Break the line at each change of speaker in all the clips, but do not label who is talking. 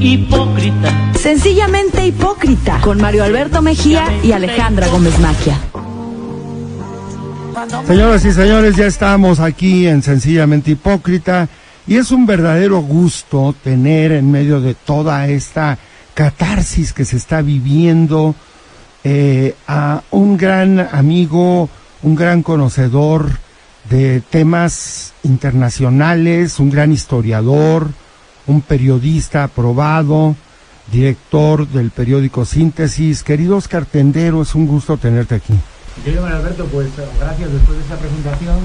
hipócrita.
Sencillamente hipócrita. Con Mario Alberto Mejía y Alejandra Gómez Maquia.
Señoras y señores, ya estamos aquí en Sencillamente Hipócrita y es un verdadero gusto tener en medio de toda esta catarsis que se está viviendo eh, a un gran amigo, un gran conocedor de temas internacionales, un gran historiador, un periodista aprobado, director del periódico Síntesis. Querido Oscar Tendero, es un gusto tenerte aquí.
Querido Manuel Alberto, pues gracias después de esta presentación.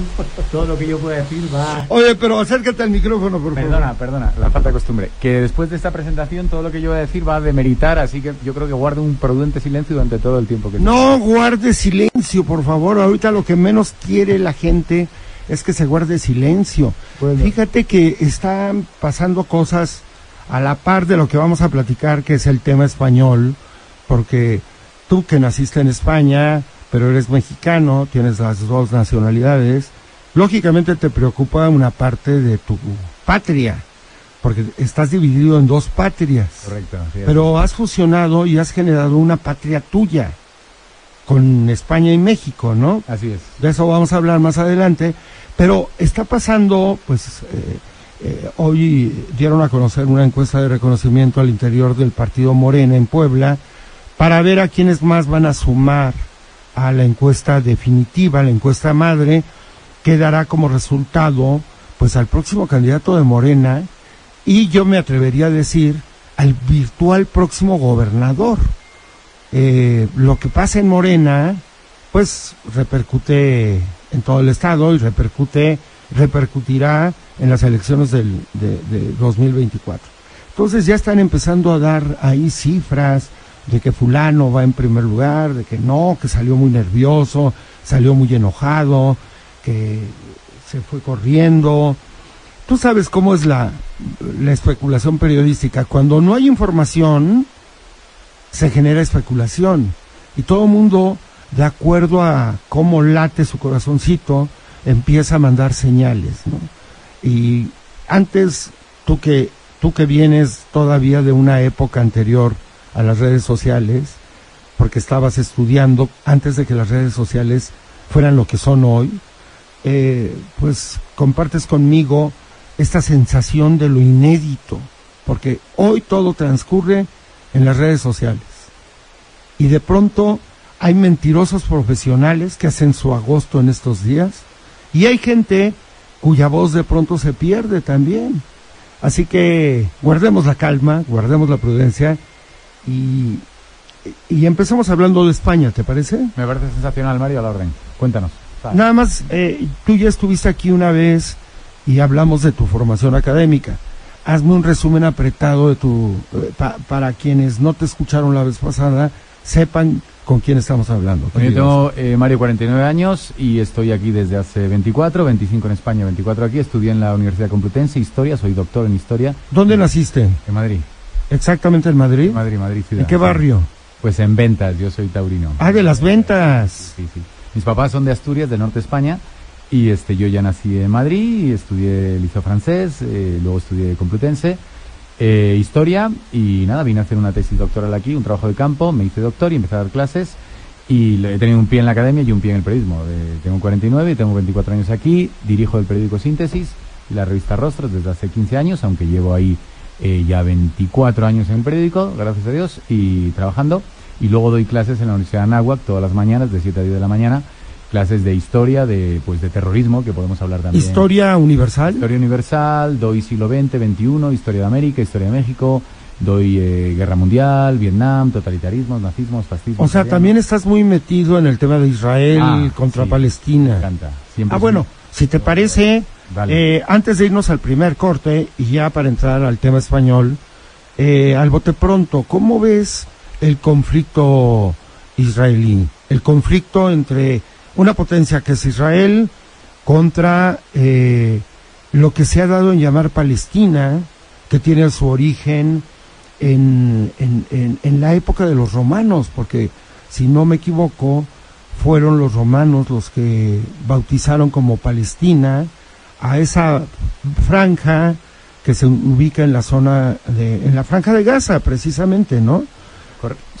Todo lo que yo pueda decir va.
Oye, pero acércate al micrófono, por
Perdona,
favor.
perdona, la falta de costumbre. Que después de esta presentación todo lo que yo voy a decir va a demeritar, así que yo creo que guardo un prudente silencio durante todo el tiempo que
No guarde silencio, por favor. Ahorita lo que menos quiere la gente es que se guarde silencio.
Bueno.
Fíjate que están pasando cosas a la par de lo que vamos a platicar, que es el tema español, porque tú que naciste en España, pero eres mexicano, tienes las dos nacionalidades, lógicamente te preocupa una parte de tu patria, porque estás dividido en dos patrias.
Correcto.
Pero has fusionado y has generado una patria tuya con España y México, ¿no?
Así es.
De eso vamos a hablar más adelante. Pero está pasando, pues, eh, eh, hoy dieron a conocer una encuesta de reconocimiento al interior del partido Morena en Puebla para ver a quiénes más van a sumar a la encuesta definitiva, la encuesta madre, que dará como resultado, pues, al próximo candidato de Morena y yo me atrevería a decir al virtual próximo gobernador. Eh, lo que pasa en Morena, pues repercute en todo el estado y repercute, repercutirá en las elecciones del, de, de 2024. Entonces ya están empezando a dar ahí cifras de que fulano va en primer lugar, de que no, que salió muy nervioso, salió muy enojado, que se fue corriendo. Tú sabes cómo es la, la especulación periodística. Cuando no hay información, se genera especulación. Y todo el mundo, de acuerdo a cómo late su corazoncito, empieza a mandar señales. Y antes, tú que, tú que vienes todavía de una época anterior a las redes sociales, porque estabas estudiando antes de que las redes sociales fueran lo que son hoy, eh, pues compartes conmigo esta sensación de lo inédito, porque hoy todo transcurre en las redes sociales. Y de pronto hay mentirosos profesionales que hacen su agosto en estos días y hay gente cuya voz de pronto se pierde también. Así que guardemos la calma, guardemos la prudencia y, y empecemos hablando de España, ¿te parece?
Me parece sensacional, Mario, a la orden. Cuéntanos.
Nada más, eh, tú ya estuviste aquí una vez y hablamos de tu formación académica. Hazme un resumen apretado de tu, eh, pa- para quienes no te escucharon la vez pasada, sepan con quién estamos hablando.
Yo tengo, eh, Mario, 49 años y estoy aquí desde hace 24, 25 en España, 24 aquí. Estudié en la Universidad Complutense Historia, soy doctor en Historia
¿Dónde naciste?
en Madrid.
¿Exactamente en Madrid?
Madrid, Madrid ciudad.
¿En qué barrio?
Pues en ventas, yo soy taurino.
Ah, de las ventas.
Sí, sí. Mis papás son de Asturias, del norte de España, y este, yo ya nací en Madrid, estudié liceo francés, eh, luego estudié Complutense, eh, historia, y nada, vine a hacer una tesis doctoral aquí, un trabajo de campo, me hice doctor y empecé a dar clases, y he tenido un pie en la academia y un pie en el periodismo. Eh, tengo 49 y tengo 24 años aquí, dirijo el periódico Síntesis y la revista Rostros desde hace 15 años, aunque llevo ahí eh, ya 24 años en el periódico, gracias a Dios, y trabajando. Y luego doy clases en la Universidad de Anáhuac todas las mañanas, de 7 a 10 de la mañana, clases de historia, de, pues, de terrorismo, que podemos hablar también.
Historia universal.
Historia universal, doy siglo XX, XXI, historia de América, historia de México, doy eh, guerra mundial, Vietnam, totalitarismos, nazismos, fascismo.
O sea, también estás muy metido en el tema de Israel
Ah,
contra
sí,
Palestina.
Me encanta. Siempre
Ah, bueno, si te parece, eh, antes de irnos al primer corte y ya para entrar al tema español, eh, al bote pronto, ¿cómo ves el conflicto israelí? El conflicto entre una potencia que es Israel contra eh, lo que se ha dado en llamar Palestina, que tiene su origen en, en, en, en la época de los romanos, porque si no me equivoco, fueron los romanos los que bautizaron como Palestina a esa franja que se ubica en la zona de, en la franja de Gaza, precisamente, ¿no?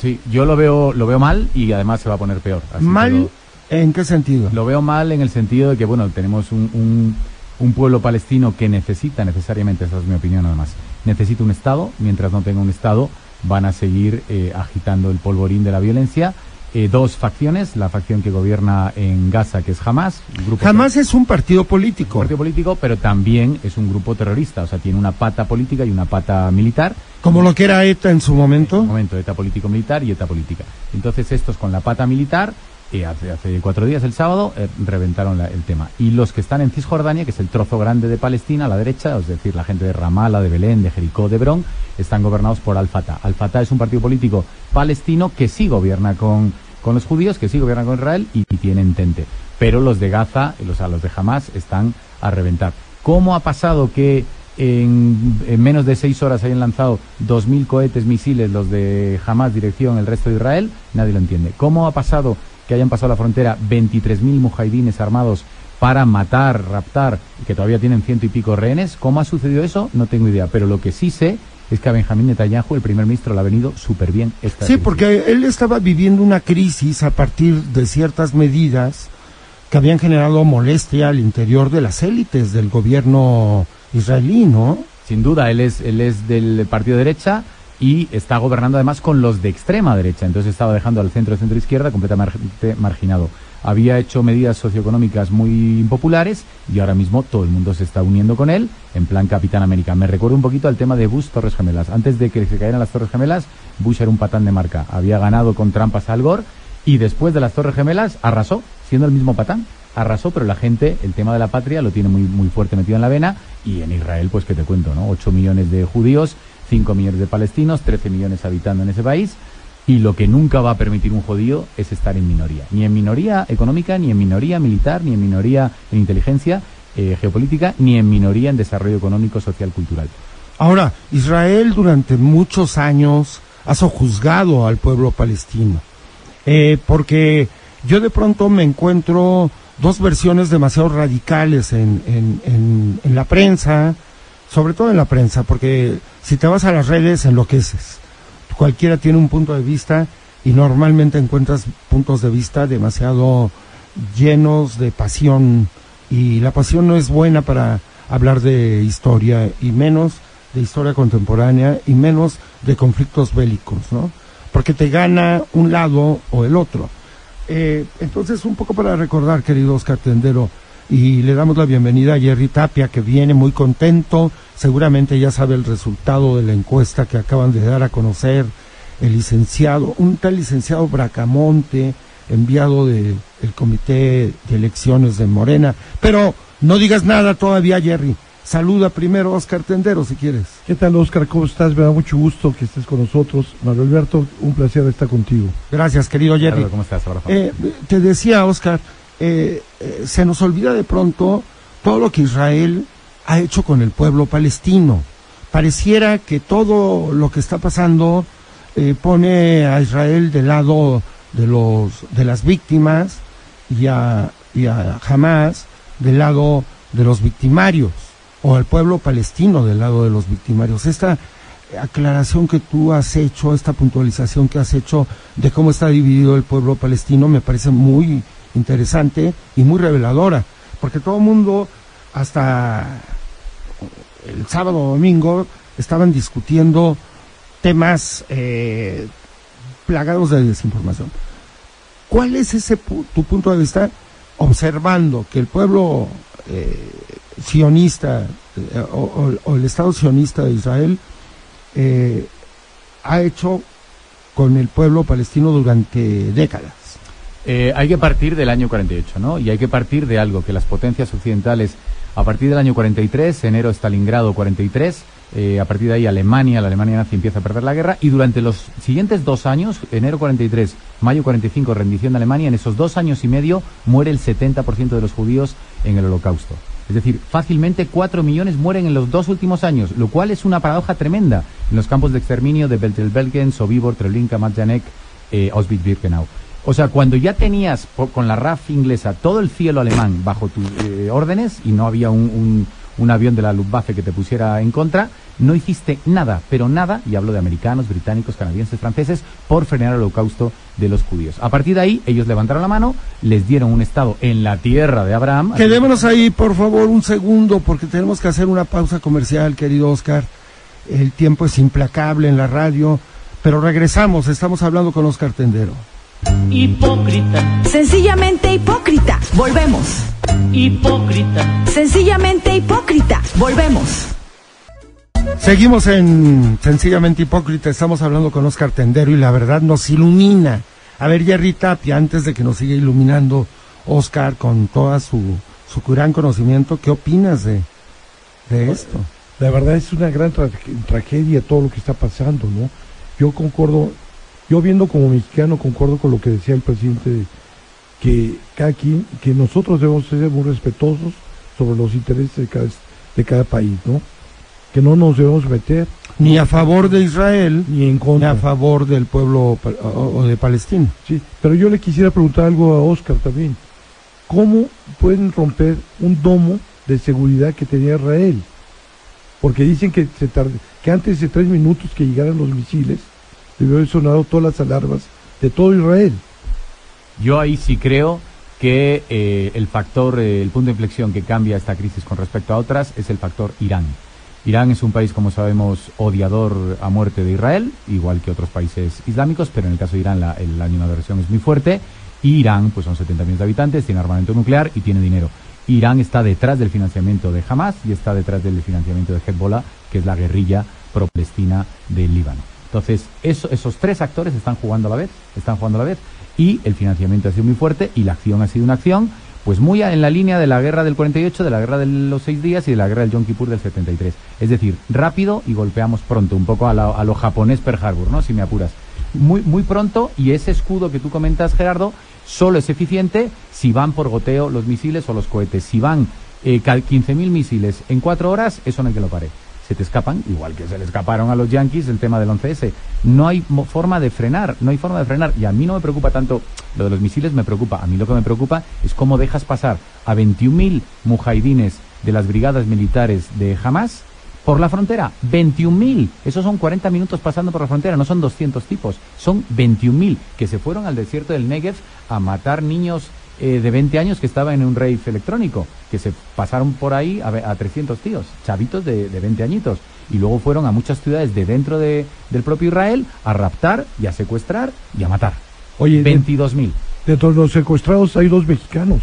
Sí, yo lo veo, lo veo mal y además se va a poner peor.
¿Mal? ¿En qué sentido?
Lo veo mal en el sentido de que, bueno, tenemos un, un, pueblo palestino que necesita necesariamente, esa es mi opinión nada más, necesita un Estado, mientras no tenga un Estado van a seguir eh, agitando el polvorín de la violencia eh, dos facciones, la facción que gobierna en Gaza, que es Hamas.
Grupo Hamas es un partido político.
Un partido político, pero también es un grupo terrorista, o sea, tiene una pata política y una pata militar.
Como lo que era ETA en su momento. En
su momento, ETA político-militar y ETA política. Entonces, estos con la pata militar hace, hace, cuatro días, el sábado, eh, reventaron el tema. Y los que están en Cisjordania, que es el trozo grande de Palestina, a la derecha, es decir, la gente de Ramallah, de Belén, de Jericó, de Hebrón, están gobernados por Al-Fatah. Al-Fatah es un partido político palestino que sí gobierna con, con los judíos, que sí gobierna con Israel y, tienen tente. Pero los de Gaza, los, los de Hamas, están a reventar. ¿Cómo ha pasado que en, menos de seis horas hayan lanzado 2.000 cohetes, misiles, los de Hamas, dirección el resto de Israel? Nadie lo entiende. ¿Cómo ha pasado que hayan pasado la frontera 23.000 mujahidines armados para matar, raptar, y que todavía tienen ciento y pico rehenes. ¿Cómo ha sucedido eso? No tengo idea. Pero lo que sí sé es que a Benjamín Netanyahu, el primer ministro, le ha venido súper bien esta
Sí, porque él estaba viviendo una crisis a partir de ciertas medidas que habían generado molestia al interior de las élites del gobierno israelí, ¿no?
Sin duda, él es, él es del partido derecha y está gobernando además con los de extrema derecha. Entonces estaba dejando al centro, centro izquierda completamente marginado. Había hecho medidas socioeconómicas muy impopulares y ahora mismo todo el mundo se está uniendo con él en plan Capitán América. Me recuerdo un poquito al tema de Bush Torres Gemelas. Antes de que se cayeran las Torres Gemelas, Bush era un patán de marca. Había ganado con trampas Al Gore y después de las Torres Gemelas arrasó, siendo el mismo patán arrasó, pero la gente, el tema de la patria lo tiene muy, muy fuerte metido en la vena y en Israel, pues que te cuento, ¿no? 8 millones de judíos 5 millones de palestinos, 13 millones habitando en ese país, y lo que nunca va a permitir un judío es estar en minoría, ni en minoría económica, ni en minoría militar, ni en minoría en inteligencia eh, geopolítica, ni en minoría en desarrollo económico, social, cultural.
Ahora, Israel durante muchos años ha sojuzgado al pueblo palestino, eh, porque yo de pronto me encuentro dos versiones demasiado radicales en, la prensa, sobre todo en la prensa, porque si te vas a las redes enloqueces. Cualquiera tiene un punto de vista y normalmente encuentras puntos de vista demasiado llenos de pasión y la pasión no es buena para hablar de historia y menos de historia contemporánea y menos de conflictos bélicos, ¿no? Porque te gana un lado o el otro. Eh, entonces, un poco para recordar, querido Oscar Tendero, y le damos la bienvenida a Jerry Tapia, que viene muy contento. Seguramente ya sabe el resultado de la encuesta que acaban de dar a conocer el licenciado, un tal licenciado Bracamonte, enviado del Comité de Elecciones de Morena. Pero no digas nada todavía, Jerry. Saluda primero a Oscar Tendero, si quieres.
¿Qué tal, Oscar? ¿Cómo estás? Me da mucho gusto que estés con nosotros. Mario Alberto, un placer estar contigo.
Gracias, querido Jerry.
¿Cómo estás,
eh, Te decía, Oscar, eh, eh, se nos olvida de pronto todo lo que Israel ha hecho con el pueblo palestino. Pareciera que todo lo que está pasando eh, pone a Israel del lado de los de las víctimas y a, y a Hamas del lado de los victimarios o al pueblo palestino del lado de los victimarios. Esta aclaración que tú has hecho, esta puntualización que has hecho de cómo está dividido el pueblo palestino me parece muy interesante y muy reveladora, porque todo el mundo, hasta el sábado o domingo, estaban discutiendo temas eh, plagados de desinformación. ¿Cuál es ese tu punto de vista observando que el pueblo eh, sionista eh, o, el Estado sionista de Israel ha hecho con el pueblo palestino durante décadas?
Eh, hay que partir del año 48, ¿no? Y hay que partir de algo que las potencias occidentales, a partir del año 43, enero Stalingrado 43, eh, a partir de ahí Alemania, la Alemania nazi empieza a perder la guerra y durante los siguientes dos años, enero 43, mayo 45, rendición de Alemania, en esos dos años y medio muere el 70% de los judíos en el holocausto. Es decir, fácilmente 4 millones mueren en los dos últimos años, lo cual es una paradoja tremenda en los campos de exterminio de Beltelbelgen, Sobibor, Treblinka, Majdanek, eh, Auschwitz-Birkenau. O sea, cuando ya tenías con la RAF inglesa todo el cielo alemán bajo tus eh, órdenes y no había un, un avión de la Luftwaffe que te pusiera en contra, no hiciste nada, pero nada, y hablo de americanos, británicos, canadienses, franceses, por frenar el holocausto de los judíos. A partir de ahí, ellos levantaron la mano, les dieron un Estado en la tierra de Abraham.
Quedémonos ahí, por favor, un segundo, porque tenemos que hacer una pausa comercial, querido Oscar. El tiempo es implacable en la radio, pero regresamos, estamos hablando con Oscar Tendero.
Hipócrita. Sencillamente hipócrita. Volvemos. Hipócrita. Sencillamente hipócrita. Volvemos.
Seguimos en Sencillamente Hipócrita, estamos hablando con Oscar Tendero y la verdad nos ilumina. A ver, Jerry Tapia, antes de que nos siga iluminando Oscar con toda su, su gran conocimiento, ¿qué opinas de, de esto?
La verdad es una gran tra tragedia todo lo que está pasando, ¿no? Yo concuerdo, yo viendo como mexicano, concuerdo con lo que decía el presidente, que cada quien, que nosotros debemos ser muy respetuosos sobre los intereses de cada, de cada país, ¿no? Que no nos debemos meter.
Ni a favor de Israel,
ni en contra.
Ni a favor del pueblo o, o de Palestina.
Sí, pero yo le quisiera preguntar algo a Oscar también. ¿Cómo pueden romper un domo de seguridad que tenía Israel? Porque dicen que, se tarde, que antes de tres minutos que llegaran los misiles, debió haber sonado todas las alarmas de todo Israel.
Yo ahí sí creo que eh, el factor, eh, el punto de inflexión que cambia esta crisis con respecto a otras es el factor Irán. Irán es un país, como sabemos, odiador a muerte de Israel, igual que otros países islámicos, pero en el caso de Irán la, el año de aversión es muy fuerte. Irán, pues son 70 millones de habitantes, tiene armamento nuclear y tiene dinero. Irán está detrás del financiamiento de Hamas y está detrás del financiamiento de Hezbollah, que es la guerrilla pro-palestina del Líbano. Entonces, eso, esos tres actores están jugando a la vez, están jugando a la vez, y el financiamiento ha sido muy fuerte y la acción ha sido una acción, pues muy en la línea de la guerra del 48, de la guerra de los seis días y de la guerra del Yom Kippur del 73. Es decir, rápido y golpeamos pronto, un poco a, la, a lo japonés Pearl Harbor, ¿no? Si me apuras. Muy, muy pronto y ese escudo que tú comentas, Gerardo, solo es eficiente si van por goteo los misiles o los cohetes. Si van eh, 15.000 misiles en cuatro horas, eso no hay que lo pare. Te escapan, igual que se le escaparon a los yankees el tema del 11S. No hay forma de frenar, no hay forma de frenar. Y a mí no me preocupa tanto lo de los misiles, me preocupa. A mí lo que me preocupa es cómo dejas pasar a 21.000 mujahidines de las brigadas militares de Hamas por la frontera. 21.000. Esos son 40 minutos pasando por la frontera, no son 200 tipos. Son 21.000 que se fueron al desierto del Negev a matar niños eh, de 20 años que estaban en un rave electrónico, que se pasaron por ahí a, a 300 tíos, chavitos de, de, 20 añitos. Y luego fueron a muchas ciudades de dentro de, del propio Israel a raptar y a secuestrar y a matar.
Oye,
22.000.
De todos los secuestrados hay dos mexicanos.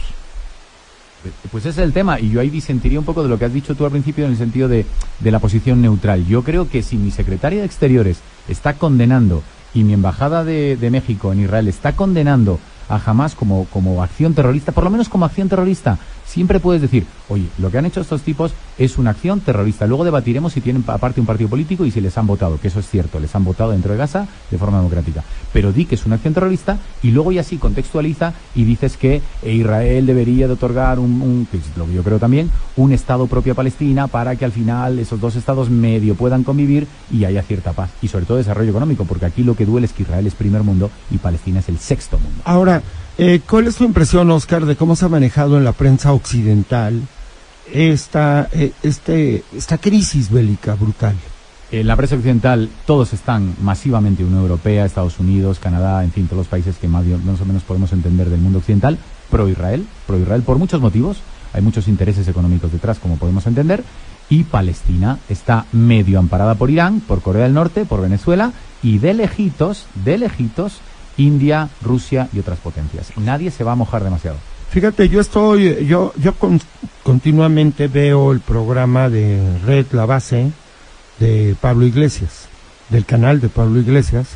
Pues ese es el tema, y yo ahí disentiría un poco de lo que has dicho tú al principio en el sentido de, de, la posición neutral. Yo creo que si mi secretaria de Exteriores está condenando y mi embajada de, de México en Israel está condenando a Hamas como, como acción terrorista, por lo menos como acción terrorista, siempre puedes decir, oye, lo que han hecho estos tipos es una acción terrorista. Luego debatiremos si tienen aparte un partido político y si les han votado, que eso es cierto, les han votado dentro de Gaza de forma democrática. Pero di que es una acción terrorista y luego ya sí contextualiza y dices que Israel debería de otorgar un, que es lo que yo creo también, un Estado propio a Palestina para que al final esos dos Estados medio puedan convivir y haya cierta paz. Y sobre todo desarrollo económico, porque aquí lo que duele es que Israel es primer mundo y Palestina es el sexto mundo.
Ahora, eh, ¿Cuál es tu impresión, Oscar, de cómo se ha manejado en la prensa occidental esta, eh, este, esta crisis bélica brutal?
En la prensa occidental todos están masivamente, Unión Europea, Estados Unidos, Canadá, en fin, todos los países que más, más o menos podemos entender del mundo occidental, pro-Israel, pro-Israel por muchos motivos, hay muchos intereses económicos detrás, como podemos entender, y Palestina está medio amparada por Irán, por Corea del Norte, por Venezuela, y de lejitos, de lejitos, India, Rusia y otras potencias. Nadie se va a mojar demasiado.
Fíjate, yo estoy, yo, yo con, continuamente veo el programa de Red La Base de Pablo Iglesias, del canal de Pablo Iglesias,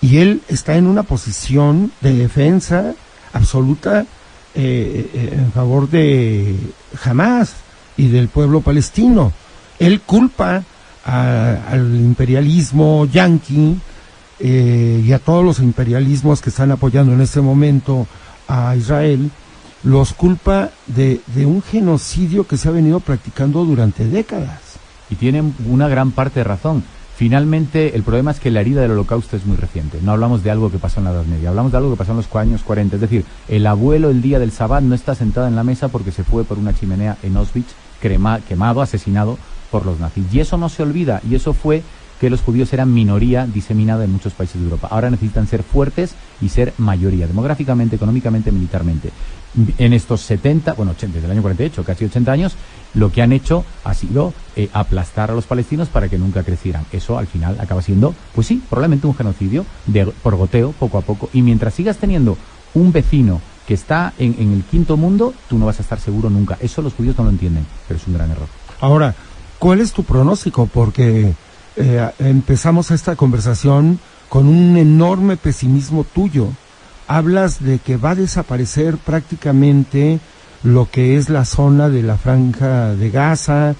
y él está en una posición de defensa absoluta eh, eh, en favor de Hamas y del pueblo palestino. Él culpa a, al imperialismo yanqui, eh, y a todos los imperialismos que están apoyando en este momento a Israel, los culpa de, de, un genocidio que se ha venido practicando durante décadas.
Y tienen una gran parte de razón. Finalmente, el problema es que la herida del holocausto es muy reciente. No hablamos de algo que pasó en la Edad Media, hablamos de algo que pasó en los años 40. Es decir, el abuelo el día del Sabbat no está sentado en la mesa porque se fue por una chimenea en Auschwitz quemado, asesinado por los nazis. Y eso no se olvida, y eso fue que los judíos eran minoría diseminada en muchos países de Europa. Ahora necesitan ser fuertes y ser mayoría, demográficamente, económicamente, militarmente. En estos 70, bueno, desde el año 48, casi 80 años, lo que han hecho ha sido eh, aplastar a los palestinos para que nunca crecieran. Eso al final acaba siendo, pues sí, probablemente un genocidio de, por goteo, poco a poco. Y mientras sigas teniendo un vecino que está en, en el quinto mundo, tú no vas a estar seguro nunca. Eso los judíos no lo entienden, pero es un gran error.
Ahora, ¿cuál es tu pronóstico? Porque eh, empezamos esta conversación con un enorme pesimismo tuyo. Hablas de que va a desaparecer prácticamente lo que es la zona de la franja de Gaza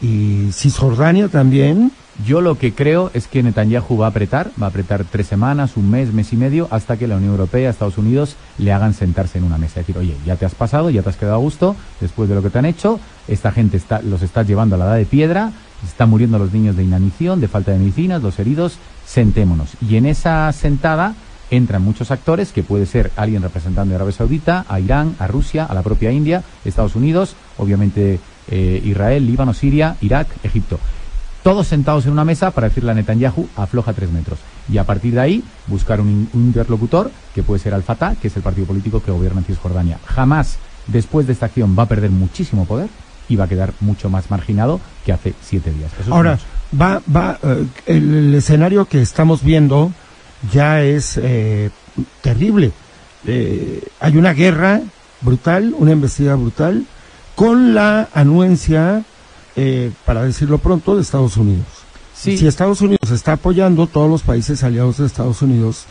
y Cisjordania también.
Yo lo que creo es que Netanyahu va a apretar, va a apretar tres semanas, un mes, mes y medio, hasta que la Unión Europea, Estados Unidos le hagan sentarse en una mesa. Decir, oye, ya te has pasado, ya te has quedado a gusto después de lo que te han hecho, esta gente está, los estás llevando a la edad de piedra, están muriendo los niños de inanición, de falta de medicinas, los heridos, sentémonos. Y en esa sentada entran muchos actores, que puede ser alguien representando a Arabia Saudita, a Irán, a Rusia, a la propia India, Estados Unidos, obviamente eh, Israel, Líbano, Siria, Irak, Egipto. Todos sentados en una mesa para decirle a Netanyahu, afloja tres metros. Y a partir de ahí, buscar un, interlocutor, que puede ser Al-Fatah, que es el partido político que gobierna en Cisjordania. Jamás, después de esta acción, va a perder muchísimo poder y va a quedar mucho más marginado que hace siete días.
Ahora, va, va, eh, el, escenario que estamos viendo ya es eh, terrible. Eh, hay una guerra brutal, una embestida brutal, con la anuencia, para decirlo pronto, de Estados Unidos. Si Estados Unidos está apoyando, todos los países aliados de Estados Unidos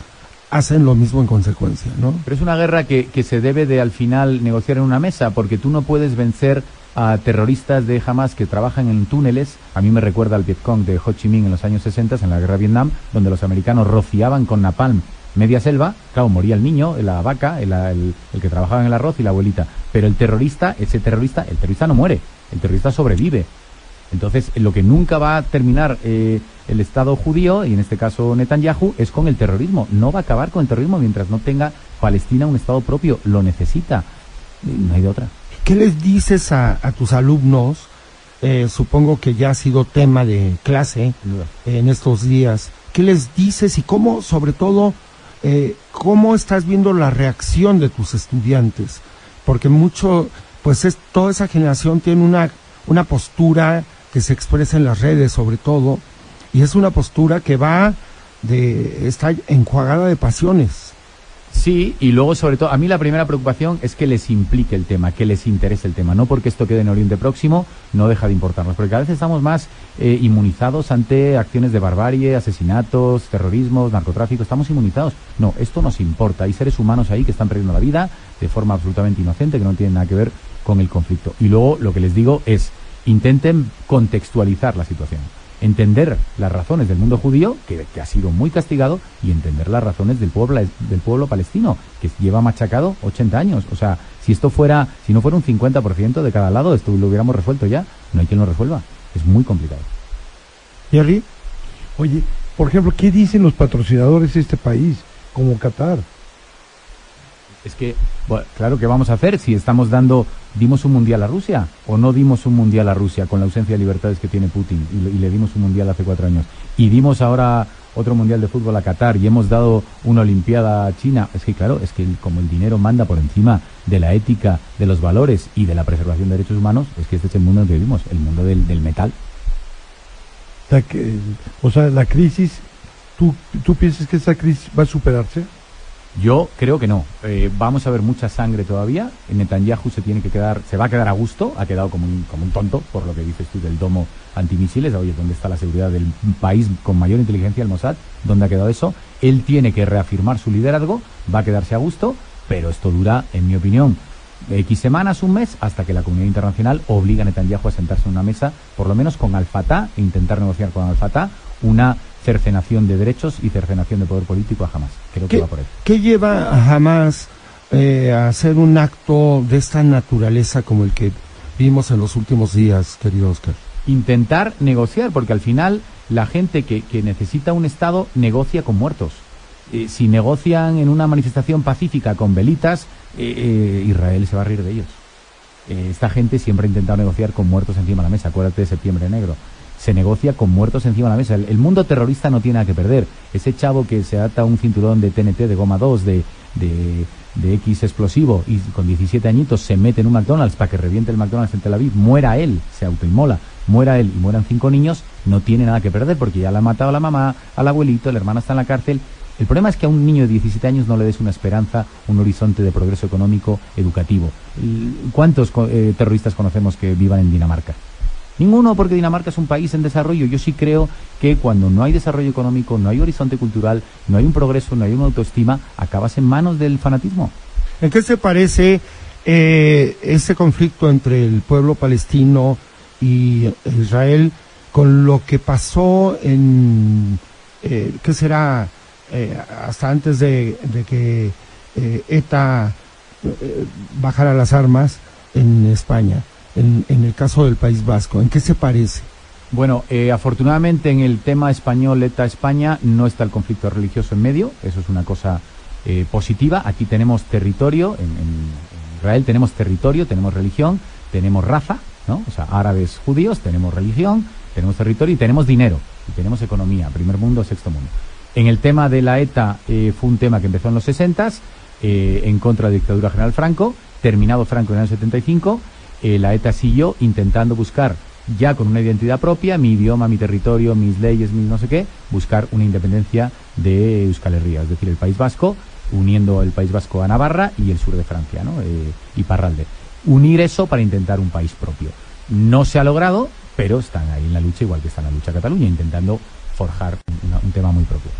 hacen lo mismo en consecuencia, ¿no?
Pero es una guerra que, que se debe de al final negociar en una mesa, porque tú no puedes vencer a terroristas de Hamas que trabajan en túneles. A mí me recuerda al Vietcong de Ho Chi Minh en los años 60, en la guerra de Vietnam, donde los americanos rociaban con napalm media selva. Claro, moría el niño, la vaca, el, el, que trabajaba en el arroz y la abuelita. Pero el terrorista, ese terrorista, el terrorista no muere, el terrorista sobrevive. Entonces, lo que nunca va a terminar eh, el Estado judío, y en este caso Netanyahu, es con el terrorismo. No va a acabar con el terrorismo mientras no tenga Palestina un Estado propio. Lo necesita. No hay de otra.
¿Qué les dices a, tus alumnos? Eh, supongo que ya ha sido tema de clase en estos días. ¿Qué les dices y cómo, sobre todo, eh, cómo estás viendo la reacción de tus estudiantes? Porque mucho, pues es, toda esa generación tiene una, una postura que se expresa en las redes, sobre todo, y es una postura que va de, está enjuagada de pasiones.
Sí, y luego sobre todo, a mí la primera preocupación es que les implique el tema, que les interese el tema, no porque esto quede en Oriente Próximo, no deja de importarnos, porque cada vez estamos más eh, inmunizados ante acciones de barbarie, asesinatos, terrorismos, narcotráfico, estamos inmunizados. No, esto nos importa, hay seres humanos ahí que están perdiendo la vida de forma absolutamente inocente, que no tienen nada que ver con el conflicto. Y luego lo que les digo es, intenten contextualizar la situación entender las razones del mundo judío, que, ha sido muy castigado, y entender las razones del pueblo, del pueblo palestino, que lleva machacado 80 años. O sea, si esto fuera, si no fuera un 50% de cada lado, esto lo hubiéramos resuelto ya. No hay quien lo resuelva. Es muy complicado.
Jerry, oye, por ejemplo, ¿qué dicen los patrocinadores de este país, como Qatar?
Es que, claro, ¿qué vamos a hacer si estamos dando, dimos un mundial a Rusia o no dimos un mundial a Rusia con la ausencia de libertades que tiene Putin y, le dimos un mundial hace cuatro años y dimos ahora otro mundial de fútbol a Qatar y hemos dado una olimpiada a China? Es que, claro, es que como el dinero manda por encima de la ética, de los valores y de la preservación de derechos humanos, es que este es el mundo en que vivimos, el mundo del, metal.
O sea, la crisis, ¿tú, ¿tú piensas que esta crisis va a superarse?
Yo creo que no. Eh, vamos a ver mucha sangre todavía. Netanyahu se tiene que quedar, se va a quedar a gusto. Ha quedado como un, como un tonto, por lo que dices tú del domo antimisiles. Oye, ¿dónde está la seguridad del país con mayor inteligencia, el Mossad? ¿Dónde ha quedado eso? Él tiene que reafirmar su liderazgo, va a quedarse a gusto, pero esto dura, en mi opinión, X semanas, un mes, hasta que la comunidad internacional obliga a Netanyahu a sentarse en una mesa, por lo menos con Al-Fatah, e intentar negociar con Al-Fatah una cercenación de derechos y cercenación de poder político a Hamas. Creo que va por ahí.
¿Qué lleva a Hamas eh, a hacer un acto de esta naturaleza como el que vimos en los últimos días, querido Oscar?
Intentar negociar, porque al final la gente que, necesita un Estado negocia con muertos. Eh, si negocian en una manifestación pacífica con velitas, eh, Israel se va a reír de ellos. Eh, esta gente siempre ha intentado negociar con muertos encima de la mesa. Acuérdate de Septiembre Negro. Se negocia con muertos encima de la mesa. El, mundo terrorista no tiene nada que perder. Ese chavo que se ata un cinturón de TNT, de goma 2, de, de, de X explosivo y con 17 añitos se mete en un McDonald's para que reviente el McDonald's en Tel Aviv, muera él, se autoinmola, muera él y mueran cinco niños, no tiene nada que perder porque ya le ha matado a la mamá, al abuelito, el hermano está en la cárcel. El problema es que a un niño de 17 años no le des una esperanza, un horizonte de progreso económico, educativo. ¿Cuántos eh, terroristas conocemos que vivan en Dinamarca? Ninguno, porque Dinamarca es un país en desarrollo. Yo sí creo que cuando no hay desarrollo económico, no hay horizonte cultural, no hay un progreso, no hay una autoestima, acabas en manos del fanatismo.
¿En qué se parece eh, ese conflicto entre el pueblo palestino y Israel con lo que pasó en, eh, ¿qué será? Eh, hasta antes de, que eh, ETA bajara las armas en España en, el caso del País Vasco? ¿En qué se parece?
Bueno, eh, afortunadamente en el tema español ETA-España no está el conflicto religioso en medio, eso es una cosa eh, positiva. Aquí tenemos territorio, en, Israel tenemos territorio, tenemos religión, tenemos raza, ¿no? O sea, árabes, judíos, tenemos religión, tenemos territorio y tenemos dinero, y tenemos economía, primer mundo, sexto mundo. En el tema de la ETA eh, fue un tema que empezó en los 60 en contra de la dictadura general Franco, terminado Franco en el año 75 eh, la ETA siguió intentando buscar, ya con una identidad propia, mi idioma, mi territorio, mis leyes, mis no sé qué, buscar una independencia de Euskal Herria, es decir, el País Vasco, uniendo el País Vasco a Navarra y el sur de Francia, ¿no? Eh, y Parralde. Unir eso para intentar un país propio. No se ha logrado, pero están ahí en la lucha, igual que está en la lucha Cataluña, intentando forjar un tema muy propio.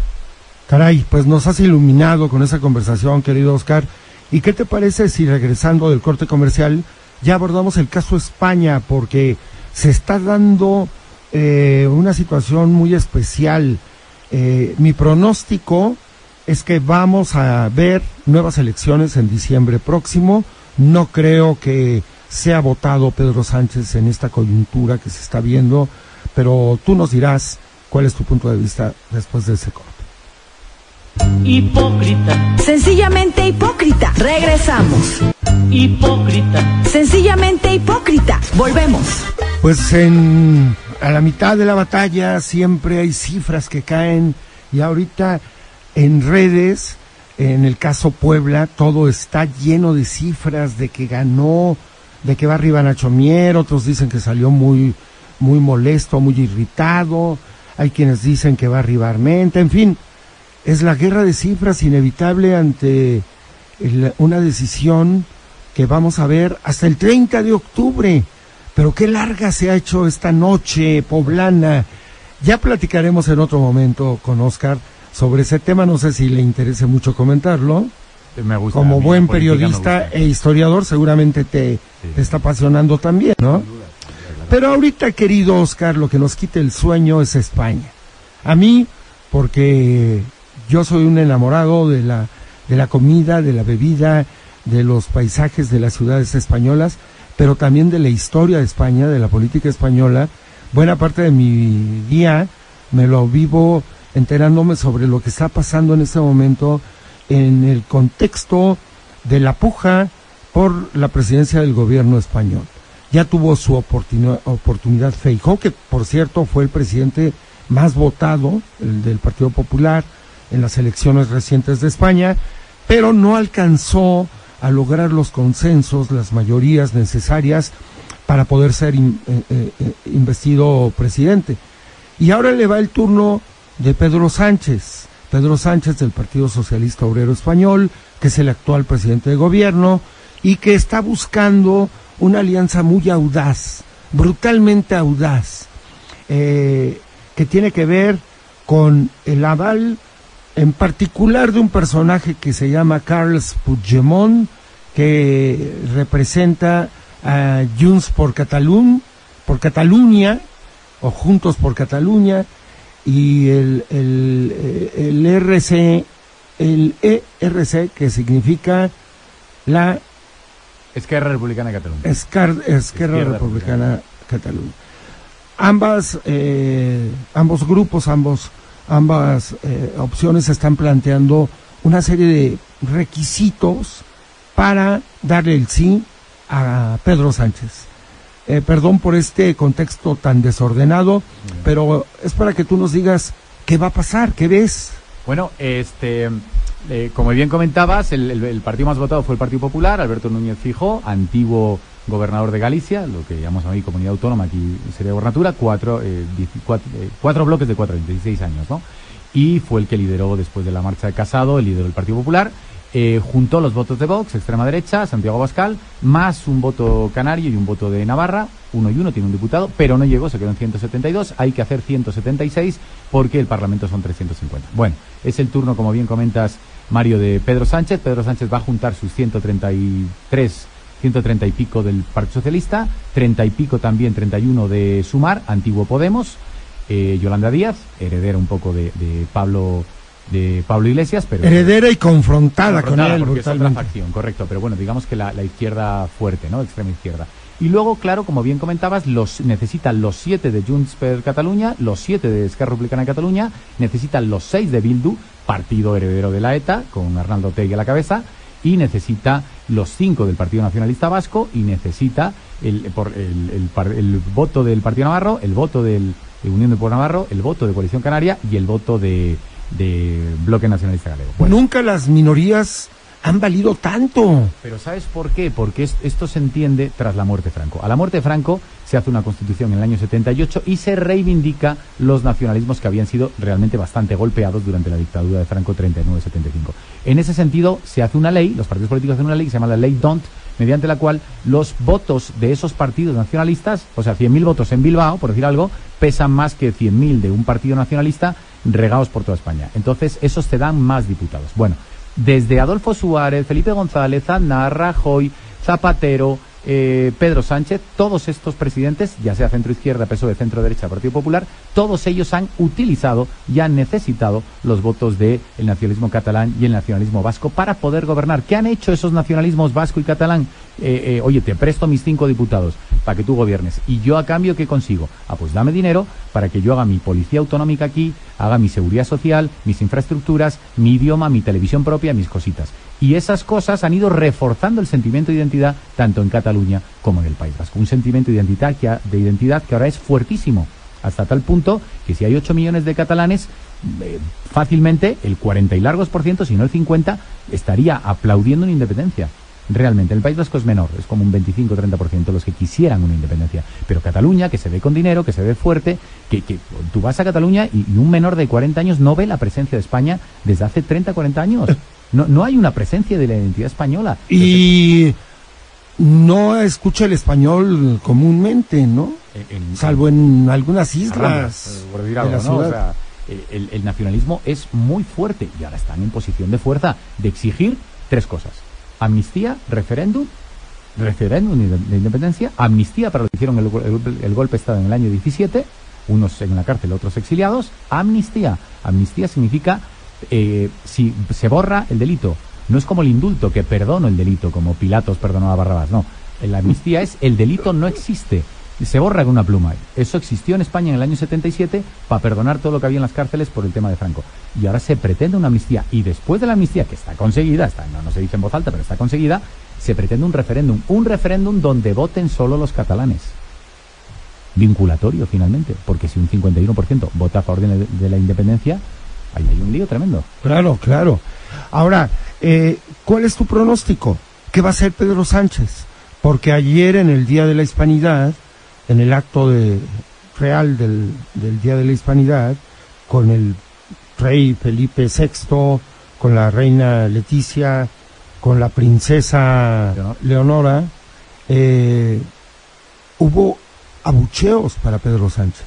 Caray, pues nos has iluminado con esa conversación, querido Oscar. ¿Y qué te parece si regresando del corte comercial ya abordamos el caso España porque se está dando eh, una situación muy especial. Eh, mi pronóstico es que vamos a ver nuevas elecciones en diciembre próximo. No creo que sea votado Pedro Sánchez en esta coyuntura que se está viendo, pero tú nos dirás cuál es tu punto de vista después de ese corte.
Hipócrita. Sencillamente hipócrita. Regresamos.
Hipócrita.
Sencillamente hipócrita. Volvemos.
Pues en a la mitad de la batalla siempre hay cifras que caen y ahorita en redes, en el caso Puebla, todo está lleno de cifras de que ganó, de que va arriba Nacho Mier, otros dicen que salió muy muy molesto, muy irritado, hay quienes dicen que va arriba Armenta, en fin, es la guerra de cifras inevitable ante una decisión que vamos a ver hasta el 30 de octubre. Pero qué larga se ha hecho esta noche poblana. Ya platicaremos en otro momento con Oscar sobre ese tema. No sé si le interese mucho comentarlo.
Me gusta,
Como buen periodista e historiador, seguramente te, te, está apasionando también, ¿no? Pero ahorita, querido Oscar, lo que nos quita el sueño es España. A mí, porque yo soy un enamorado de la, de la comida, de la bebida, de los paisajes de las ciudades españolas, pero también de la historia de España, de la política española. Buena parte de mi día me lo vivo enterándome sobre lo que está pasando en este momento en el contexto de la puja por la presidencia del gobierno español. Ya tuvo su oportunidad, Feijó, que por cierto fue el presidente más votado, el del Partido Popular, en las elecciones recientes de España, pero no alcanzó a lograr los consensos, las mayorías necesarias para poder ser eh, eh, eh, investido presidente. Y ahora le va el turno de Pedro Sánchez, Pedro Sánchez del Partido Socialista Obrero Español, que es el actual presidente de gobierno y que está buscando una alianza muy audaz, brutalmente audaz, que tiene que ver con el aval en particular de un personaje que se llama Carles Puigdemont, que representa a Junts por Catalunya, por Cataluña, o Juntos por Cataluña, y el, el, el RC, el ERC, que significa la...
Esquerra Republicana de Cataluña.
Esquerra, Republicana de Cataluña. Ambas, eh, ambos grupos, ambos ambas eh, opciones están planteando una serie de requisitos para darle el sí a Pedro Sánchez. Eh, perdón por este contexto tan desordenado, pero es para que tú nos digas qué va a pasar, qué ves.
Bueno, este, eh, como bien comentabas, el, el- el partido más votado fue el Partido Popular, Alberto Núñez Fijó, antiguo gobernador de Galicia, lo que llamamos ahí comunidad autónoma, aquí sería gobernatura, cuatro, eh, cuatro, eh, cuatro bloques de cuatro, 16 años, ¿no? Y fue el que lideró después de la marcha de Casado, el líder del Partido Popular, eh, juntó los votos de Vox, extrema derecha, Santiago Abascal, más un voto canario y un voto de Navarra, uno y uno, tiene un diputado, pero no llegó, se quedó en 172, hay que hacer 176 porque el Parlamento son 350. Bueno, es el turno, como bien comentas, Mario, de Pedro Sánchez. Pedro Sánchez va a juntar sus 133, 130 y pico del Partido Socialista, 30 y pico también, 31 de Sumar, antiguo Podemos, eh, Yolanda Díaz, heredera un poco de, de Pablo de Pablo Iglesias, pero
Heredera y confrontada,
confrontada,
con él
porque es otra facción, correcto, pero bueno, digamos que la, la izquierda fuerte, ¿no? Extrema izquierda. Y luego, claro, como bien comentabas, los necesitan los siete de Junts per Catalunya, los siete de Esquerra Republicana de Cataluña, necesitan los seis de Bildu, partido heredero de la ETA, con Arnaldo Tegui a la cabeza, y necesita los cinco del Partido Nacionalista Vasco y necesita el, por el, el el voto del Partido Navarro, el voto del de Unión de Pueblo Navarro, el voto de Coalición Canaria y el voto de, de Bloque Nacionalista Galego.
Nunca las minorías han valido tanto.
pero ¿sabes por qué? Porque es- esto se entiende tras la muerte de Franco. A la muerte de Franco se hace una constitución en el año 78 y se reivindica los nacionalismos que habían sido realmente bastante golpeados durante la dictadura de Franco 39-75. En ese sentido, se hace una ley, los partidos políticos hacen una ley que se llama la ley DONT, mediante la cual los votos de esos partidos nacionalistas, o sea, 100.000 votos en Bilbao, por decir algo, pesan más que 100.000 de un partido nacionalista regados por toda España. Entonces, esos te dan más diputados. Bueno, desde Adolfo Suárez, Felipe González, Aznar, Rajoy, Zapatero, eh, Pedro Sánchez, todos estos presidentes, ya sea centro izquierda, PSOE, centro derecha, Partido Popular, todos ellos han utilizado y han necesitado los votos del nacionalismo catalán y el nacionalismo vasco para poder gobernar. ¿Qué han hecho esos nacionalismos vasco y catalán? Eh, eh, oye, te presto mis cinco diputados para que tú gobiernes. ¿Y yo a cambio qué consigo? Ah, pues dame dinero para que yo haga mi policía autonómica aquí, haga mi seguridad social, mis infraestructuras, mi idioma, mi televisión propia, mis cositas. Y esas cosas han ido reforzando el sentimiento de identidad tanto en Cataluña como en el País Vasco. Un sentimiento de identidad que, de identidad que ahora es fuertísimo, hasta tal punto que si hay 8 millones de catalanes, eh, fácilmente el 40 y largos por ciento, si no el 50, estaría aplaudiendo una independencia. Realmente, el País Vasco es menor, es como un 25-30% los que quisieran una independencia. Pero Cataluña, que se ve con dinero, que se ve fuerte, que, que tú vas a Cataluña y, y un menor de 40 años no ve la presencia de España desde hace 30-40 años. No, no hay una presencia de la identidad española.
Y no escucha el español comúnmente, ¿no?
En- en-
Salvo en algunas islas
eh. O sea, el, el nacionalismo es muy fuerte y ahora están en posición de fuerza de exigir tres cosas. Amnistía, referéndum, referéndum de de independencia, amnistía para los que hicieron el, el- el golpe de Estado en el año 17, unos en la cárcel, otros exiliados, amnistía. Amnistía significa eh, si se borra el delito. No es como el indulto, que perdono el delito, como Pilatos perdonó a Barrabás, no. La amnistía es el delito no existe. Se borra con una pluma. Eso existió en España en el año 77 para perdonar todo lo que había en las cárceles por el tema de Franco. Y ahora se pretende una amnistía. Y después de la amnistía, que está conseguida, no, se dice en voz alta, pero está conseguida, se pretende un referéndum. Un referéndum donde voten solo los catalanes. Vinculatorio, finalmente. Porque si un 51% vota a favor de de la independencia, ahí hay un lío tremendo.
Claro, claro. Ahora, eh, ¿cuál es tu pronóstico? ¿Qué va a hacer Pedro Sánchez? Porque ayer en el Día de la Hispanidad, en el acto de, real del, del Día de la Hispanidad, con el rey Felipe VI, con la reina Leticia, con la princesa
Leonor.
Leonora, eh, hubo abucheos para Pedro Sánchez.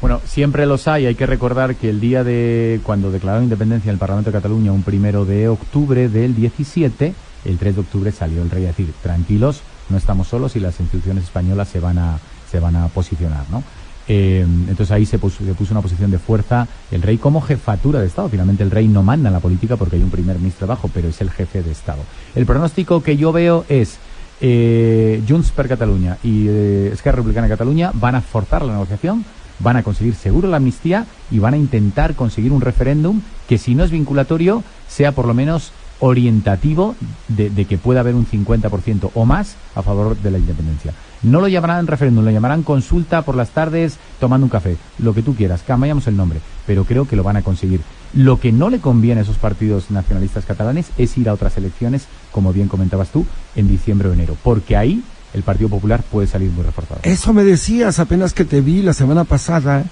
Bueno, siempre los hay. Hay que recordar que el día de cuando declararon independencia en el Parlamento de Cataluña, un primero de octubre del 17, el 3 de octubre salió el rey a decir, tranquilos, no estamos solos y las instituciones españolas se van a, se van a posicionar, ¿no? Eh, entonces ahí se puso, se puso una posición de fuerza el rey como jefatura de Estado. Finalmente el rey no manda en la política porque hay un primer ministro abajo, pero es el jefe de Estado. El pronóstico que yo veo es eh, Junts per Cataluña y eh, Esquerra Republicana de Cataluña van a forzar la negociación, van a conseguir seguro la amnistía y van a intentar conseguir un referéndum que si no es vinculatorio sea por lo menos orientativo de, que pueda haber un 50% o más a favor de la independencia. No lo llamarán referéndum, lo llamarán consulta por las tardes tomando un café, lo que tú quieras, cambiamos el nombre, pero creo que lo van a conseguir. Lo que no le conviene a esos partidos nacionalistas catalanes es ir a otras elecciones, como bien comentabas tú, en diciembre o enero, porque ahí el Partido Popular puede salir muy reforzado.
Eso me decías apenas que te vi la semana pasada.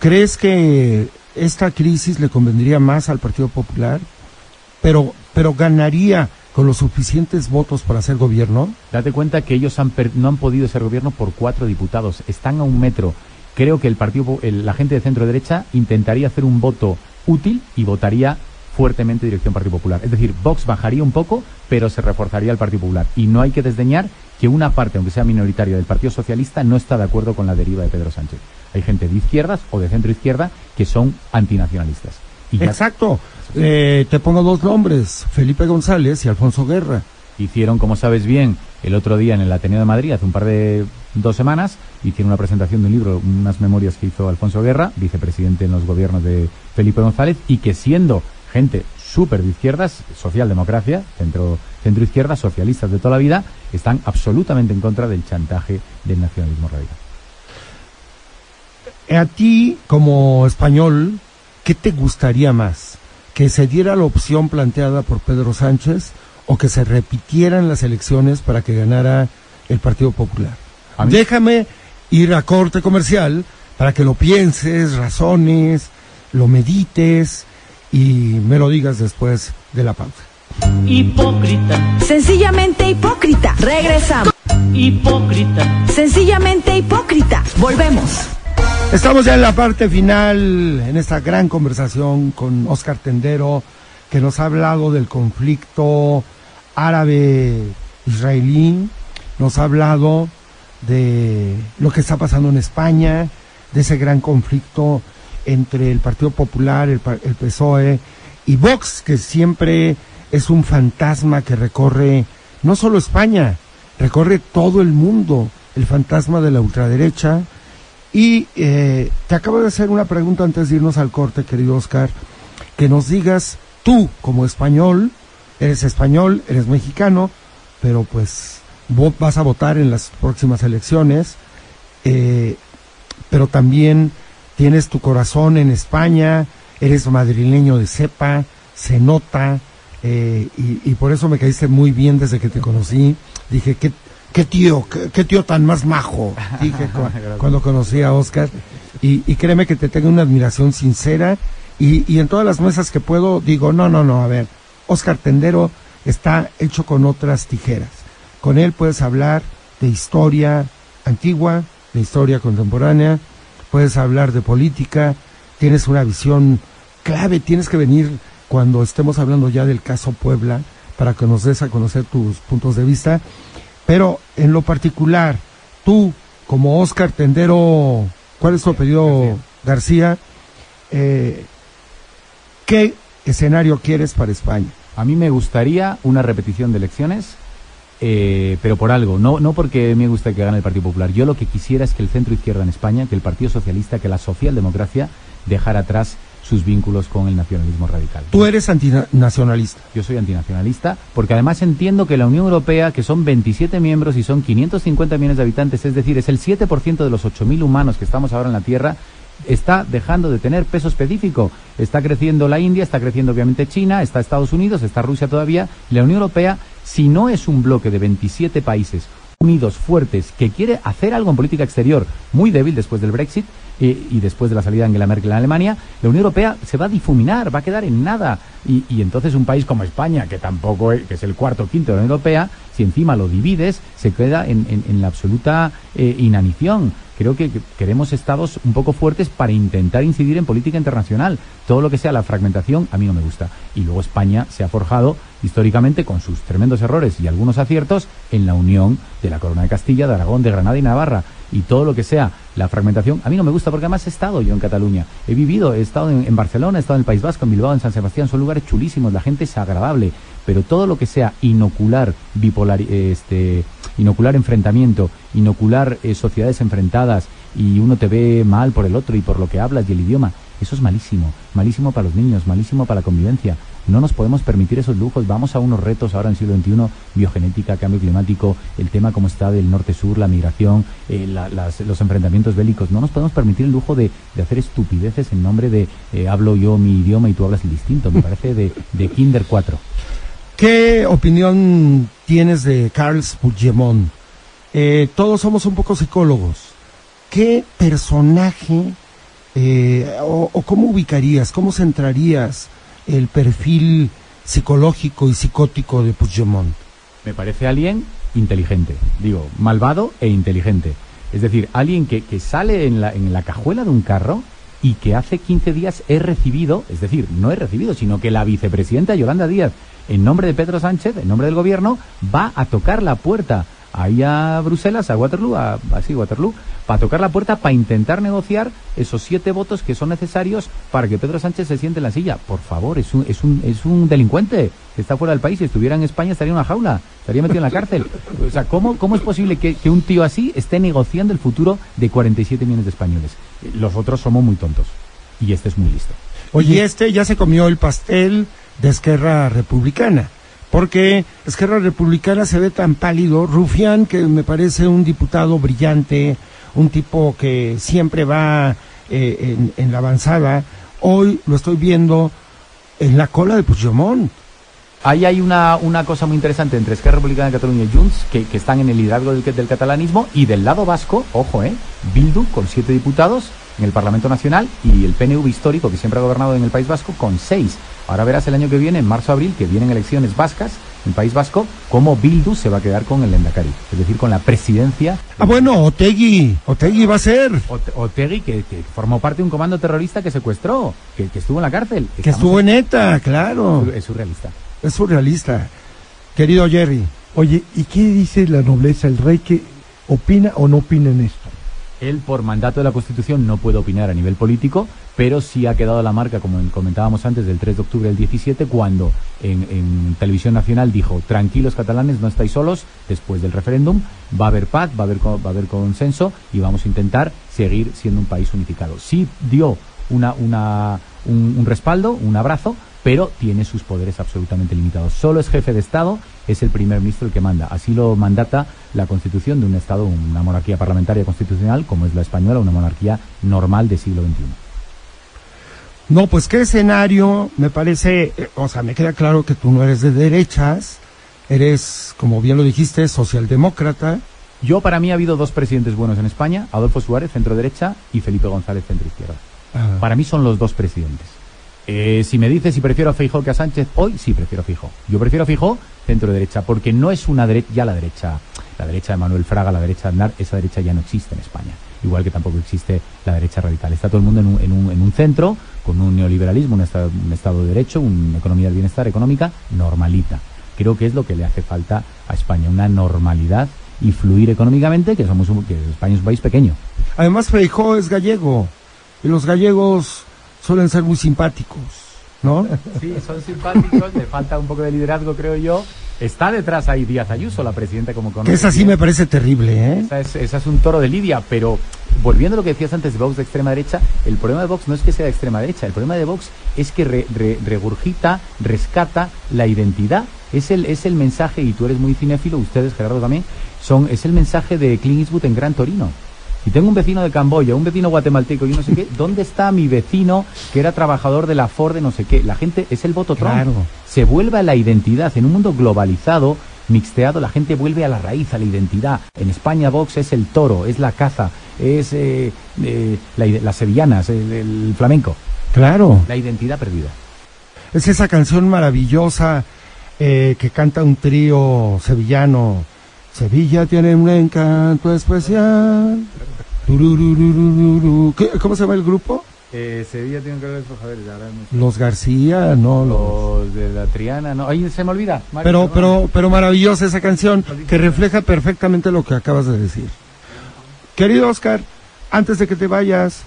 ¿Crees que esta crisis le convendría más al Partido Popular? Pero, pero ganaría con los suficientes votos para hacer gobierno.
Date cuenta que ellos han per- no han podido ser gobierno por cuatro diputados, están a un metro. Creo que el partido, el- la gente de centro derecha intentaría hacer un voto útil y votaría fuertemente dirección Partido Popular. Es decir, Vox bajaría un poco, pero se reforzaría el Partido Popular. Y no hay que desdeñar que una parte, aunque sea minoritaria, del Partido Socialista no está de acuerdo con la deriva de Pedro Sánchez. Hay gente de izquierdas o de centro izquierda que son antinacionalistas. Y ya
Exacto. Eh, te pongo dos nombres, Felipe González y Alfonso Guerra.
hicieron, como sabes bien, el otro día en el Ateneo de Madrid, hace un par de dos semanas, hicieron una presentación de un libro, unas memorias que hizo Alfonso Guerra, vicepresidente en los gobiernos de Felipe González, y que siendo gente súper de izquierdas, socialdemocracia, centro, centro izquierda, socialistas de toda la vida, están absolutamente en contra del chantaje del nacionalismo radical.
A ti, como español, ¿qué te gustaría más? ¿Que se diera la opción planteada por Pedro Sánchez o que se repitieran las elecciones para que ganara el Partido Popular?
A
Déjame ir a corte comercial para que lo pienses, razones, lo medites y me lo digas después de la pausa.
Hipócrita,
Sencillamente hipócrita. Regresamos.
hipócrita,
Sencillamente hipócrita. Volvemos.
Estamos ya en la parte final, en esta gran conversación con Oscar Tendero, que nos ha hablado del conflicto árabe-israelí, nos ha hablado de lo que está pasando en España, de ese gran conflicto entre el Partido Popular, el, el PSOE y Vox, que siempre es un fantasma que recorre no solo España, recorre todo el mundo, el fantasma de la ultraderecha, y eh, te acabo de hacer una pregunta antes de irnos al corte, querido Oscar, que nos digas tú como español, eres español, eres mexicano, pero pues vo- vas a votar en las próximas elecciones, eh, pero también tienes tu corazón en España, eres madrileño de cepa, se nota, eh, y, y por eso me caíste muy bien desde que te conocí. Dije, qué, qué tío, qué, qué tío tan más majo, dije cu- cuando conocí a Oscar. Y, y créeme que te tengo una admiración sincera. Y, y en todas las mesas que puedo digo, no, no, no, a ver, Oscar Tendero está hecho con otras tijeras. Con él puedes hablar de historia antigua, de historia contemporánea, puedes hablar de política, tienes una visión clave, tienes que venir cuando estemos hablando ya del caso Puebla para que nos des a conocer tus puntos de vista. Pero en lo particular, tú como Oscar Tendero, ¿cuál es tu apellido García? Eh, ¿Qué escenario quieres para España?
A mí me gustaría una repetición de elecciones, eh, pero por algo, no, no porque me gusta que gane el Partido Popular. Yo lo que quisiera es que el centro izquierda en España, que el Partido Socialista, que la socialdemocracia dejara atrás sus vínculos con el nacionalismo radical.
Tú eres antinacionalista.
Yo soy antinacionalista porque además entiendo que la Unión Europea, que son 27 miembros y son 550 millones de habitantes, es decir, es el 7% de los 8.000 humanos que estamos ahora en la Tierra, está dejando de tener peso específico. Está creciendo la India, está creciendo obviamente China, está Estados Unidos, está Rusia todavía. La Unión Europea, si no es un bloque de 27 países unidos, fuertes, que quiere hacer algo en política exterior muy débil después del Brexit eh, y después de la salida de Angela Merkel en Alemania, la Unión Europea se va a difuminar, va a quedar en nada. Y, y entonces un país como España, que tampoco es, que es el cuarto o quinto de la Unión Europea, si encima lo divides, se queda en, la absoluta eh, inanición. Creo que que queremos estados un poco fuertes para intentar incidir en política internacional. Todo lo que sea la fragmentación a mí no me gusta. Y luego España se ha forjado históricamente con sus tremendos errores y algunos aciertos en la unión de la Corona de Castilla, de Aragón, de Granada y Navarra. Y todo lo que sea la fragmentación a mí no me gusta porque además he estado yo en Cataluña. He vivido, he estado en, Barcelona, he estado en el País Vasco, en Bilbao, en San Sebastián. Son lugares chulísimos, la gente es agradable. Pero todo lo que sea inocular bipolar, este, inocular enfrentamiento, inocular eh, sociedades enfrentadas y uno te ve mal por el otro y por lo que hablas y el idioma, eso es malísimo, malísimo para los niños, malísimo para la convivencia. No nos podemos permitir esos lujos. Vamos a unos retos ahora en el siglo XXI, biogenética, cambio climático, el tema como está del norte-sur, la migración, eh, la- las- los enfrentamientos bélicos. No nos podemos permitir el lujo de, de hacer estupideces en nombre de eh, hablo yo mi idioma y tú hablas el distinto. Me parece de, de Kinder 4.
¿Qué opinión tienes de Carles Puigdemont? Eh, todos somos un poco psicólogos. ¿Qué personaje o, o cómo ubicarías, cómo centrarías el perfil psicológico y psicótico de Puigdemont?
Me parece alguien inteligente, digo, malvado e inteligente. Es decir, alguien que, que sale en la, en la cajuela de un carro y que hace 15 días he recibido, es decir, no he recibido, sino que la vicepresidenta Yolanda Díaz, en nombre de Pedro Sánchez, en nombre del gobierno, va a tocar la puerta ahí a Bruselas, a Waterloo, a, así, Waterloo, para tocar la puerta para intentar negociar esos siete votos que son necesarios para que Pedro Sánchez se siente en la silla. Por favor, es un, es un, es un delincuente que está fuera del país. Si estuviera en España estaría en una jaula, estaría metido en la cárcel. O sea, ¿cómo, cómo es posible que, que un tío así esté negociando el futuro de 47 millones de españoles? Los otros somos muy tontos. Y este es muy listo.
Oye, y este ya se comió el pastel de Esquerra Republicana. Porque Esquerra Republicana se ve tan pálido, Rufián, que me parece un diputado brillante, un tipo que siempre va eh, en, la avanzada, hoy lo estoy viendo en la cola de Puigdemont.
Ahí hay una, una cosa muy interesante entre Esquerra Republicana de Cataluña y Junts, que, que están en el liderazgo del, del catalanismo, y del lado vasco, ojo, eh, Bildu con siete diputados en el Parlamento Nacional y el PNV histórico, que siempre ha gobernado en el País Vasco, con seis. Ahora verás el año que viene, en marzo-abril, que vienen elecciones vascas en el País Vasco, cómo Bildu se va a quedar con el Endacari, es decir, con la presidencia.
Ah, bueno, Otegui, Otegui va a ser,
Ote- Otegui, que, que formó parte de un comando terrorista que secuestró, que, que estuvo en la cárcel.
que estuvo en ETA, claro,
Es surrealista.
es surrealista. Querido Jerry,
Oye, ¿y qué dice la nobleza, el rey que opina o no opina en esto?
Él, por mandato de la Constitución, no puede opinar a nivel político, pero sí ha quedado la marca, como comentábamos antes, del 3 de octubre del 17, cuando en, Televisión Nacional dijo, tranquilos catalanes, no estáis solos, después del referéndum, va a haber paz, va a haber, va a haber consenso y vamos a intentar seguir siendo un país unificado. Sí dio una, una, un, un respaldo, un abrazo, pero tiene sus poderes absolutamente limitados. Solo es jefe de Estado, es el primer ministro el que manda. Así lo mandata la constitución de un Estado, una monarquía parlamentaria constitucional, como es la española, una monarquía normal de siglo XXI.
No, pues qué escenario, me parece, eh, o sea, me queda claro que tú no eres de derechas, eres, como bien lo dijiste, socialdemócrata.
Yo, para mí, ha habido dos presidentes buenos en España, Adolfo Suárez, centro derecha, y Felipe González, centro izquierda.
Ah,
Para mí son los dos presidentes. Eh, si me dices si prefiero a Feijóo que a Sánchez, hoy sí prefiero a Feijóo. Yo prefiero a Feijóo centro derecha, porque no es una derecha, ya la derecha, la derecha de Manuel Fraga, la derecha de Aznar, esa derecha ya no existe en España. Igual que tampoco existe la derecha radical. Está todo el mundo en un, en un, en un centro, con un neoliberalismo, un estado, un estado de derecho, una economía del bienestar económica normalita. Creo que es lo que le hace falta a España, una normalidad y fluir económicamente, que somos un- que España es un país pequeño.
Además, Feijó es gallego, y los gallegos suelen ser muy simpáticos, ¿no?
Sí, son simpáticos, le falta un poco de liderazgo, creo yo. Está detrás ahí Díaz Ayuso, la presidenta, como conoce.
Esa sí me parece terrible, ¿eh?
Esa es, esa es un toro de Lidia, pero volviendo a lo que decías antes de Vox de extrema derecha, el problema de Vox no es que sea de extrema derecha, el problema de Vox es que re- re- regurgita, rescata la identidad. Es el, es el mensaje, y tú eres muy cinéfilo, ustedes, Gerardo también, son, es el mensaje de Clint Eastwood en Gran Torino. Si tengo un vecino de Camboya, un vecino guatemalteco y no sé qué, ¿dónde está mi vecino que era trabajador de la Ford de no sé qué? La gente es el voto Trump.
Claro.
Se vuelve a la identidad. En un mundo globalizado, mixteado, la gente vuelve a la raíz, a la identidad. En España, Vox es el toro, es la caza, es eh, eh, la las sevillanas, el, el flamenco.
Claro.
La identidad perdida.
Es esa canción maravillosa eh, que canta un trío sevillano. Sevilla tiene un encanto especial. Turururururu. ¿Qué- ¿Cómo se llama el grupo?
Eh, Sevilla tiene que ver
Los García, no, los...
Los de la Triana, no. Ahí se me olvida. Mario,
Pero, pero, pero maravillosa esa canción que refleja perfectamente lo que acabas de decir. Querido Oscar, antes de que te vayas,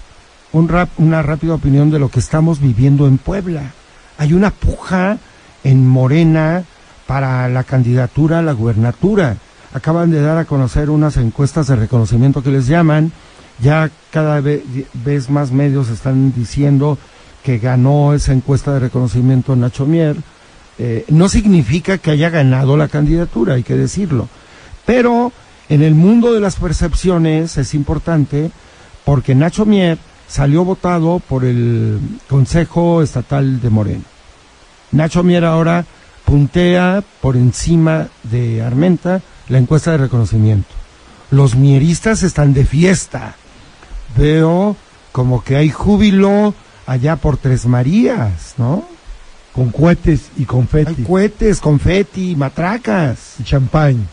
un rap- una rápida opinión de lo que estamos viviendo en Puebla. Hay una puja en Morena para la candidatura a la gubernatura. Acaban de dar a conocer unas encuestas de reconocimiento que les llaman. Ya cada ve- vez más medios están diciendo que ganó esa encuesta de reconocimiento Nacho Mier, eh, no significa que haya ganado la candidatura, hay que decirlo. Pero en el mundo de las percepciones es importante porque Nacho Mier salió votado por el Consejo Estatal de Moreno. Nacho Mier ahora puntea por encima de Armenta la encuesta de reconocimiento. Los mieristas están de fiesta. Veo como que hay júbilo allá por Tres Marías, ¿no?
Con cohetes y
Hay
confeti
cohetes, confeti, matracas.
y champán.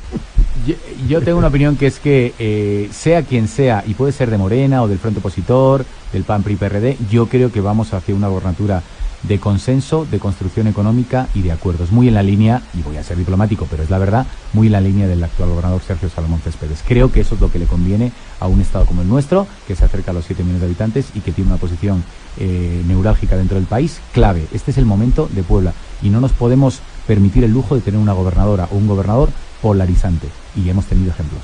Yo, yo tengo una opinión que es que eh, sea quien sea, y puede ser de Morena o del Frente Opositor, del PAN PRI PRD, yo creo que vamos hacia una gobernatura de consenso, de construcción económica y de acuerdos. Muy en la línea, y voy a ser diplomático, pero es la verdad, muy en la línea del actual gobernador Sergio Salomón Céspedes. Creo que eso es lo que le conviene a un Estado como el nuestro, que se acerca a los 7 millones de habitantes y que tiene una posición eh, neurálgica dentro del país, clave. Este es el momento de Puebla y no nos podemos permitir el lujo de tener una gobernadora o un gobernador polarizante. Y hemos tenido ejemplos.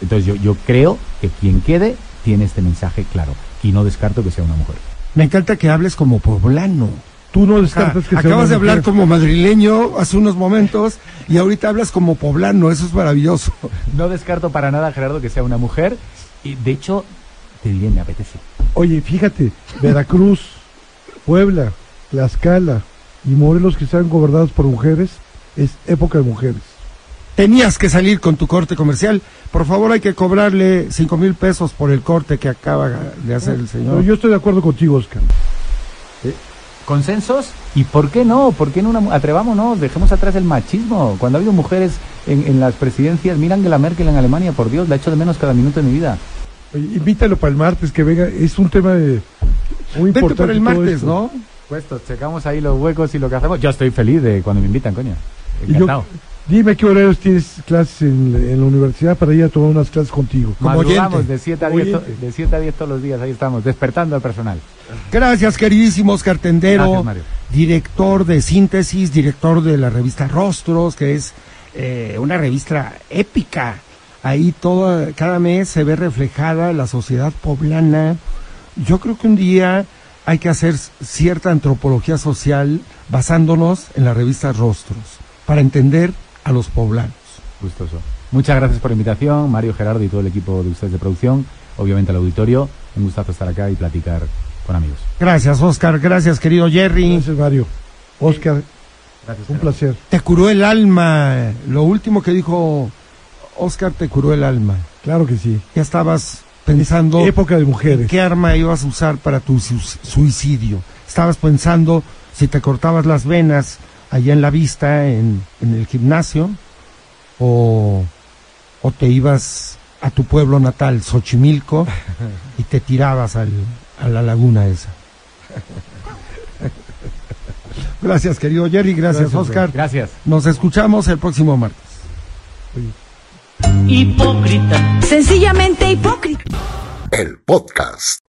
Entonces yo, yo creo que quien quede tiene este mensaje claro y no descarto que sea una mujer.
Me encanta que hables como poblano.
Tú no descartas que sea
acabas de hablar como madrileño hace unos momentos y ahorita hablas como poblano, eso es maravilloso.
No descarto para nada, Gerardo, que sea una mujer. Y de hecho, te diré, me apetece.
Oye, fíjate, Veracruz, Puebla, Tlaxcala y Morelos que están gobernados por mujeres, es época de mujeres.
Tenías que salir con tu corte comercial. Por favor, hay que cobrarle cinco mil pesos por el corte que acaba de hacer el señor.
yo estoy de acuerdo contigo, Oscar.
¿Consensos? ¿Y por qué no? ¿Por qué no una, mu- atrevámonos? Dejemos atrás el machismo. Cuando ha habido mujeres en, en las presidencias, mira Angela Merkel en Alemania, por Dios, la he hecho de menos cada minuto de mi vida.
Oye, invítalo para el martes, que venga. Es un tema de, muy
Vete
importante.
para el martes,
esto.
¿no?
Puestos, checamos ahí los huecos y lo que hacemos. Yo estoy feliz de cuando me invitan, coño. Encantado.
Dime qué horarios tienes clases en, en la universidad para ir a tomar unas clases contigo.
como oyente.
de 7 a
Como
10 to-
oyente.
de 7 a 10 todos los días, ahí estamos, despertando al personal.
Gracias, queridísimo Oscar Tendero,
Gracias, Mario.
director de Síntesis, director de la revista Rostros, que es eh, una revista épica. Ahí toda, cada mes se ve reflejada la sociedad poblana. Yo creo que un día hay que hacer cierta antropología social basándonos en la revista Rostros para entender a los poblanos.
Gustoso. Muchas gracias por la invitación, Mario, Gerardo y todo el equipo de ustedes de producción. Obviamente al auditorio. Un gustazo estar acá y platicar con amigos.
Gracias, Oscar. Gracias, querido Jerry.
Gracias, Mario. Oscar,
Gracias.
un placer.
Te curó el alma. Lo último que dijo Oscar te curó el alma.
Claro que sí.
Ya estabas pensando
Época de mujeres.
qué arma ibas a usar para tu su- suicidio. Estabas pensando si te cortabas las venas allá en la vista, en, en el gimnasio, o, o te ibas a tu pueblo natal, Xochimilco, y te tirabas al- a la laguna esa. Gracias, querido Jerry. Gracias,
Gracias,
Oscar.
Gracias.
Nos escuchamos el próximo martes.
hipócrita.
Sencillamente hipócrita.
El podcast.